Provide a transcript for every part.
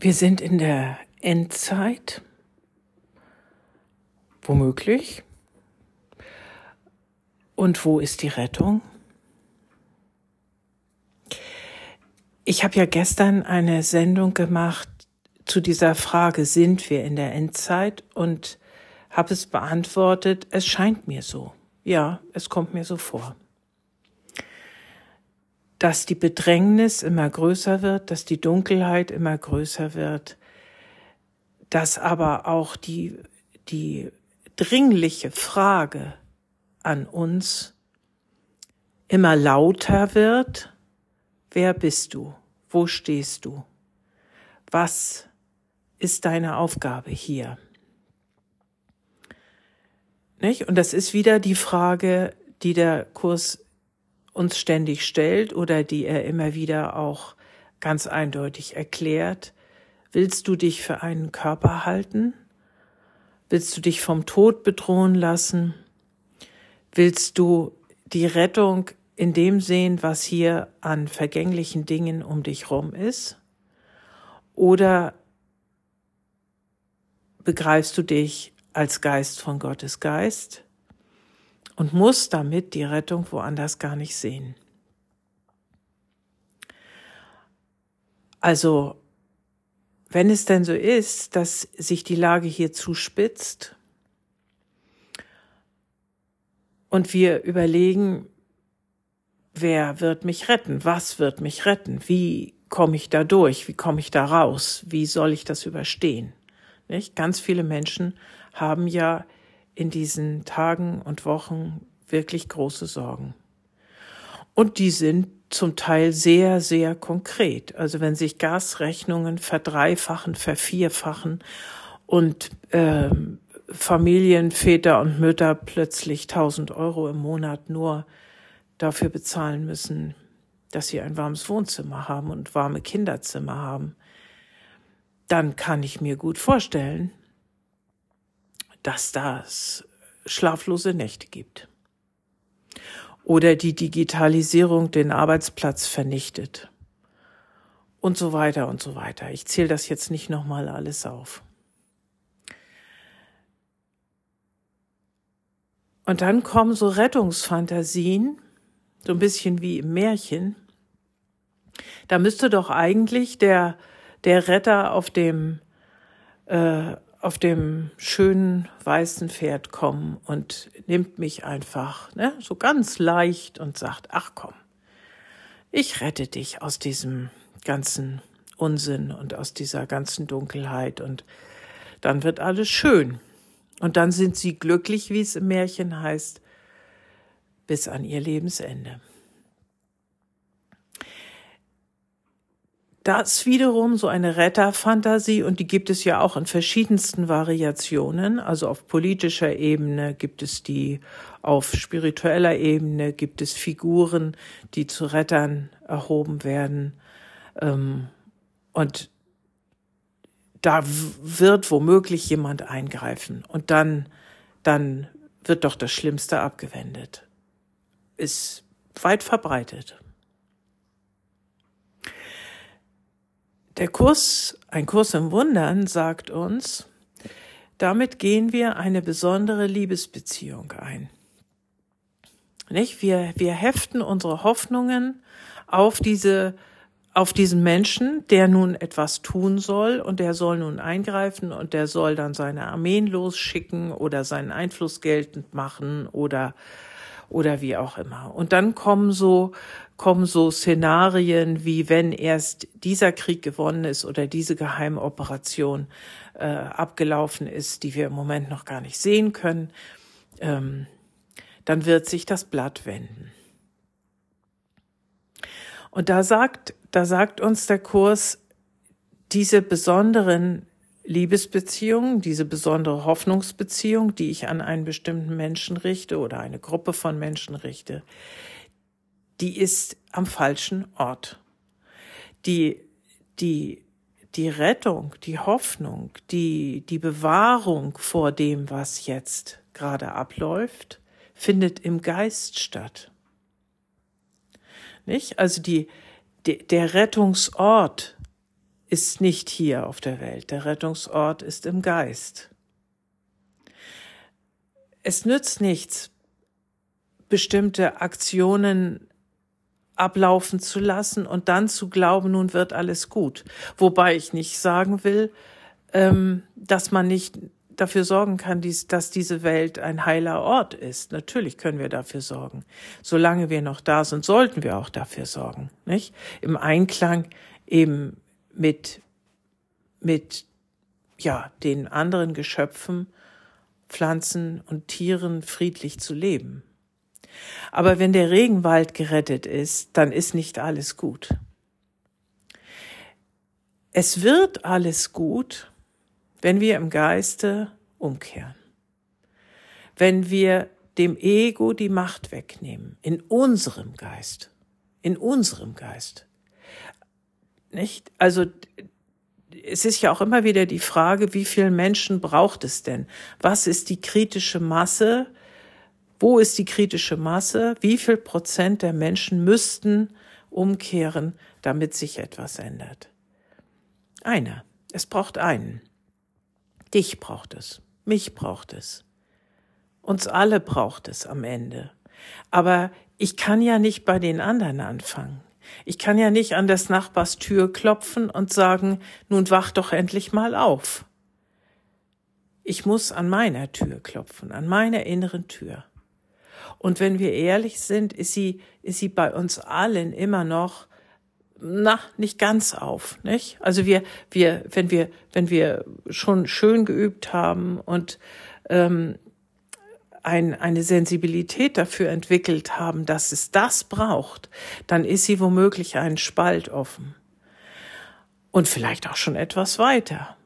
Wir sind in der Endzeit, womöglich. Und wo ist die Rettung? Ich habe ja gestern eine Sendung gemacht zu dieser Frage, sind wir in der Endzeit? Und habe es beantwortet, es scheint mir so. Ja, es kommt mir so vor dass die Bedrängnis immer größer wird, dass die Dunkelheit immer größer wird, dass aber auch die, die dringliche Frage an uns immer lauter wird, wer bist du? Wo stehst du? Was ist deine Aufgabe hier? Nicht? Und das ist wieder die Frage, die der Kurs uns ständig stellt oder die er immer wieder auch ganz eindeutig erklärt. Willst du dich für einen Körper halten? Willst du dich vom Tod bedrohen lassen? Willst du die Rettung in dem sehen, was hier an vergänglichen Dingen um dich rum ist? Oder begreifst du dich als Geist von Gottes Geist? Und muss damit die Rettung woanders gar nicht sehen. Also, wenn es denn so ist, dass sich die Lage hier zuspitzt und wir überlegen, wer wird mich retten, was wird mich retten, wie komme ich da durch, wie komme ich da raus, wie soll ich das überstehen. Nicht? Ganz viele Menschen haben ja in diesen Tagen und Wochen wirklich große Sorgen. Und die sind zum Teil sehr, sehr konkret. Also wenn sich Gasrechnungen verdreifachen, vervierfachen und äh, Familien, Väter und Mütter plötzlich 1000 Euro im Monat nur dafür bezahlen müssen, dass sie ein warmes Wohnzimmer haben und warme Kinderzimmer haben, dann kann ich mir gut vorstellen, dass das schlaflose Nächte gibt. Oder die Digitalisierung den Arbeitsplatz vernichtet. Und so weiter und so weiter. Ich zähle das jetzt nicht nochmal alles auf. Und dann kommen so Rettungsfantasien, so ein bisschen wie im Märchen. Da müsste doch eigentlich der, der Retter auf dem, äh, auf dem schönen weißen Pferd kommen und nimmt mich einfach, ne, so ganz leicht und sagt, ach komm, ich rette dich aus diesem ganzen Unsinn und aus dieser ganzen Dunkelheit und dann wird alles schön. Und dann sind sie glücklich, wie es im Märchen heißt, bis an ihr Lebensende. Das wiederum so eine Retterfantasie und die gibt es ja auch in verschiedensten Variationen. Also auf politischer Ebene gibt es die, auf spiritueller Ebene gibt es Figuren, die zu Rettern erhoben werden. Ähm, und da wird womöglich jemand eingreifen und dann, dann wird doch das Schlimmste abgewendet. Ist weit verbreitet. Der Kurs, ein Kurs im Wundern, sagt uns, damit gehen wir eine besondere Liebesbeziehung ein. Nicht? Wir, wir heften unsere Hoffnungen auf diese, auf diesen Menschen, der nun etwas tun soll und der soll nun eingreifen und der soll dann seine Armeen losschicken oder seinen Einfluss geltend machen oder oder wie auch immer. Und dann kommen so, kommen so Szenarien wie wenn erst dieser Krieg gewonnen ist oder diese Geheimoperation äh, abgelaufen ist, die wir im Moment noch gar nicht sehen können, ähm, dann wird sich das Blatt wenden. Und da sagt, da sagt uns der Kurs, diese besonderen Liebesbeziehung, diese besondere Hoffnungsbeziehung, die ich an einen bestimmten Menschen richte oder eine Gruppe von Menschen richte, die ist am falschen Ort. Die, die, die Rettung, die Hoffnung, die, die Bewahrung vor dem, was jetzt gerade abläuft, findet im Geist statt. Nicht? Also die, der Rettungsort ist nicht hier auf der Welt. Der Rettungsort ist im Geist. Es nützt nichts, bestimmte Aktionen ablaufen zu lassen und dann zu glauben, nun wird alles gut. Wobei ich nicht sagen will, ähm, dass man nicht dafür sorgen kann, dass diese Welt ein heiler Ort ist. Natürlich können wir dafür sorgen. Solange wir noch da sind, sollten wir auch dafür sorgen, nicht? Im Einklang eben mit, mit, ja, den anderen Geschöpfen, Pflanzen und Tieren friedlich zu leben. Aber wenn der Regenwald gerettet ist, dann ist nicht alles gut. Es wird alles gut, wenn wir im Geiste umkehren. Wenn wir dem Ego die Macht wegnehmen, in unserem Geist, in unserem Geist. Nicht? Also, es ist ja auch immer wieder die Frage, wie viele Menschen braucht es denn? Was ist die kritische Masse, wo ist die kritische Masse? Wie viel Prozent der Menschen müssten umkehren, damit sich etwas ändert? Einer. Es braucht einen. Dich braucht es. Mich braucht es. Uns alle braucht es am Ende. Aber ich kann ja nicht bei den anderen anfangen. Ich kann ja nicht an des Nachbars Tür klopfen und sagen, nun wach doch endlich mal auf. Ich muss an meiner Tür klopfen, an meiner inneren Tür. Und wenn wir ehrlich sind, ist sie, ist sie bei uns allen immer noch, na, nicht ganz auf, nicht? Also wir, wir, wenn wir, wenn wir schon schön geübt haben und ähm, ein, eine Sensibilität dafür entwickelt haben, dass es das braucht, dann ist sie womöglich einen Spalt offen. Und vielleicht auch schon etwas weiter.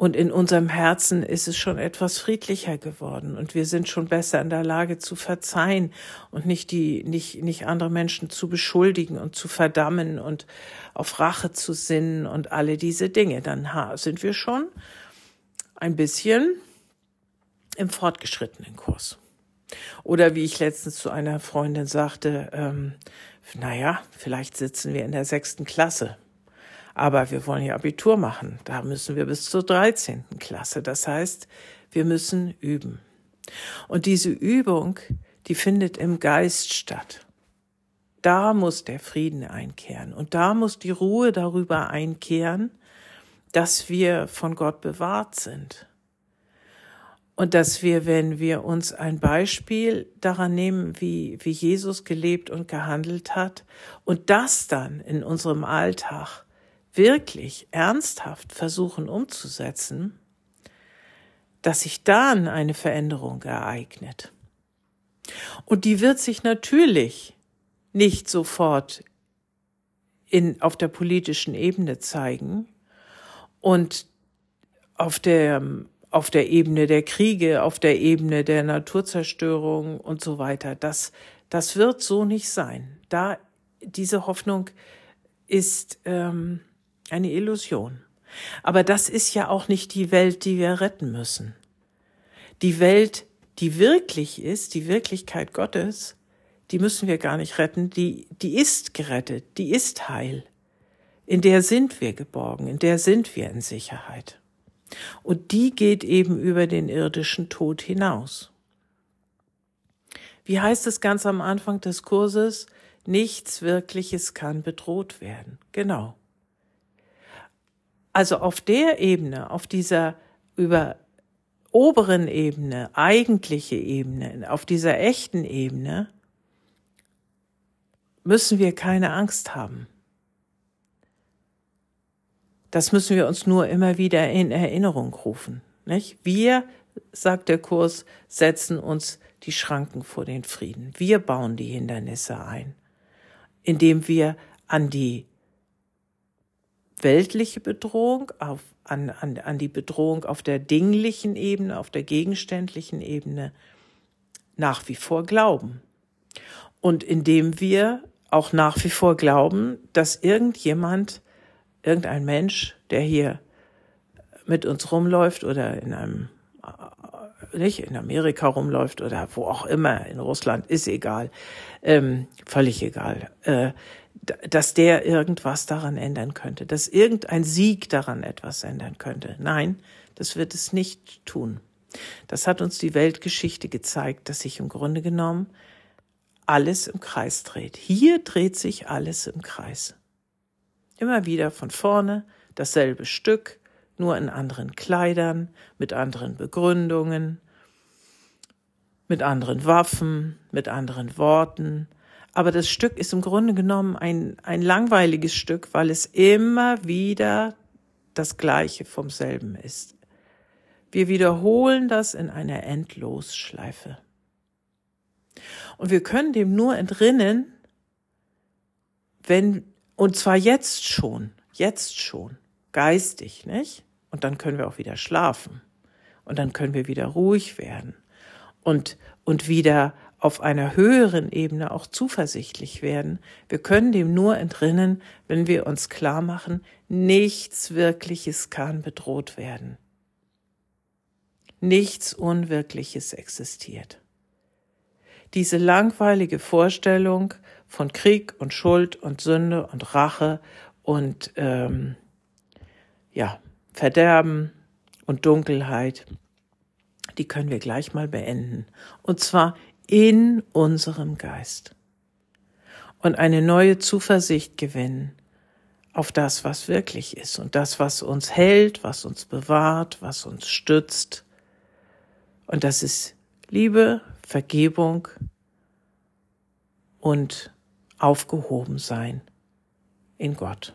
Und in unserem Herzen ist es schon etwas friedlicher geworden und wir sind schon besser in der Lage zu verzeihen und nicht die, nicht, nicht andere Menschen zu beschuldigen und zu verdammen und auf Rache zu sinnen und alle diese Dinge. Dann sind wir schon ein bisschen im fortgeschrittenen Kurs. Oder wie ich letztens zu einer Freundin sagte, ähm, naja, vielleicht sitzen wir in der sechsten Klasse. Aber wir wollen ja Abitur machen. Da müssen wir bis zur 13. Klasse. Das heißt, wir müssen üben. Und diese Übung, die findet im Geist statt. Da muss der Frieden einkehren. Und da muss die Ruhe darüber einkehren, dass wir von Gott bewahrt sind. Und dass wir, wenn wir uns ein Beispiel daran nehmen, wie, wie Jesus gelebt und gehandelt hat, und das dann in unserem Alltag wirklich ernsthaft versuchen umzusetzen, dass sich dann eine Veränderung ereignet. Und die wird sich natürlich nicht sofort in, auf der politischen Ebene zeigen und auf der, auf der Ebene der Kriege, auf der Ebene der Naturzerstörung und so weiter. Das, das wird so nicht sein. Da diese Hoffnung ist ähm, eine Illusion. Aber das ist ja auch nicht die Welt, die wir retten müssen. Die Welt, die wirklich ist, die Wirklichkeit Gottes, die müssen wir gar nicht retten, die, die ist gerettet, die ist heil. In der sind wir geborgen, in der sind wir in Sicherheit. Und die geht eben über den irdischen Tod hinaus. Wie heißt es ganz am Anfang des Kurses? Nichts Wirkliches kann bedroht werden. Genau. Also auf der Ebene, auf dieser über oberen Ebene, eigentliche Ebene, auf dieser echten Ebene, müssen wir keine Angst haben. Das müssen wir uns nur immer wieder in Erinnerung rufen. Nicht? Wir, sagt der Kurs, setzen uns die Schranken vor den Frieden. Wir bauen die Hindernisse ein, indem wir an die weltliche Bedrohung, auf, an, an, an die Bedrohung auf der dinglichen Ebene, auf der gegenständlichen Ebene nach wie vor glauben. Und indem wir auch nach wie vor glauben, dass irgendjemand, irgendein Mensch, der hier mit uns rumläuft oder in einem nicht in Amerika rumläuft oder wo auch immer in Russland ist egal ähm, völlig egal äh, dass der irgendwas daran ändern könnte, dass irgendein Sieg daran etwas ändern könnte. Nein, das wird es nicht tun. Das hat uns die Weltgeschichte gezeigt, dass sich im Grunde genommen alles im Kreis dreht. Hier dreht sich alles im Kreis. Immer wieder von vorne dasselbe Stück, nur in anderen Kleidern, mit anderen Begründungen, mit anderen Waffen, mit anderen Worten. Aber das Stück ist im Grunde genommen ein, ein langweiliges Stück, weil es immer wieder das Gleiche vom selben ist. Wir wiederholen das in einer Endlosschleife. Und wir können dem nur entrinnen, wenn, und zwar jetzt schon, jetzt schon, geistig, nicht? Und dann können wir auch wieder schlafen. Und dann können wir wieder ruhig werden. Und, und wieder auf einer höheren Ebene auch zuversichtlich werden. Wir können dem nur entrinnen, wenn wir uns klar machen, nichts Wirkliches kann bedroht werden. Nichts Unwirkliches existiert. Diese langweilige Vorstellung von Krieg und Schuld und Sünde und Rache und ähm, ja Verderben und Dunkelheit, die können wir gleich mal beenden. Und zwar in unserem Geist. Und eine neue Zuversicht gewinnen auf das, was wirklich ist und das, was uns hält, was uns bewahrt, was uns stützt und das ist Liebe, Vergebung und Aufgehobensein in Gott.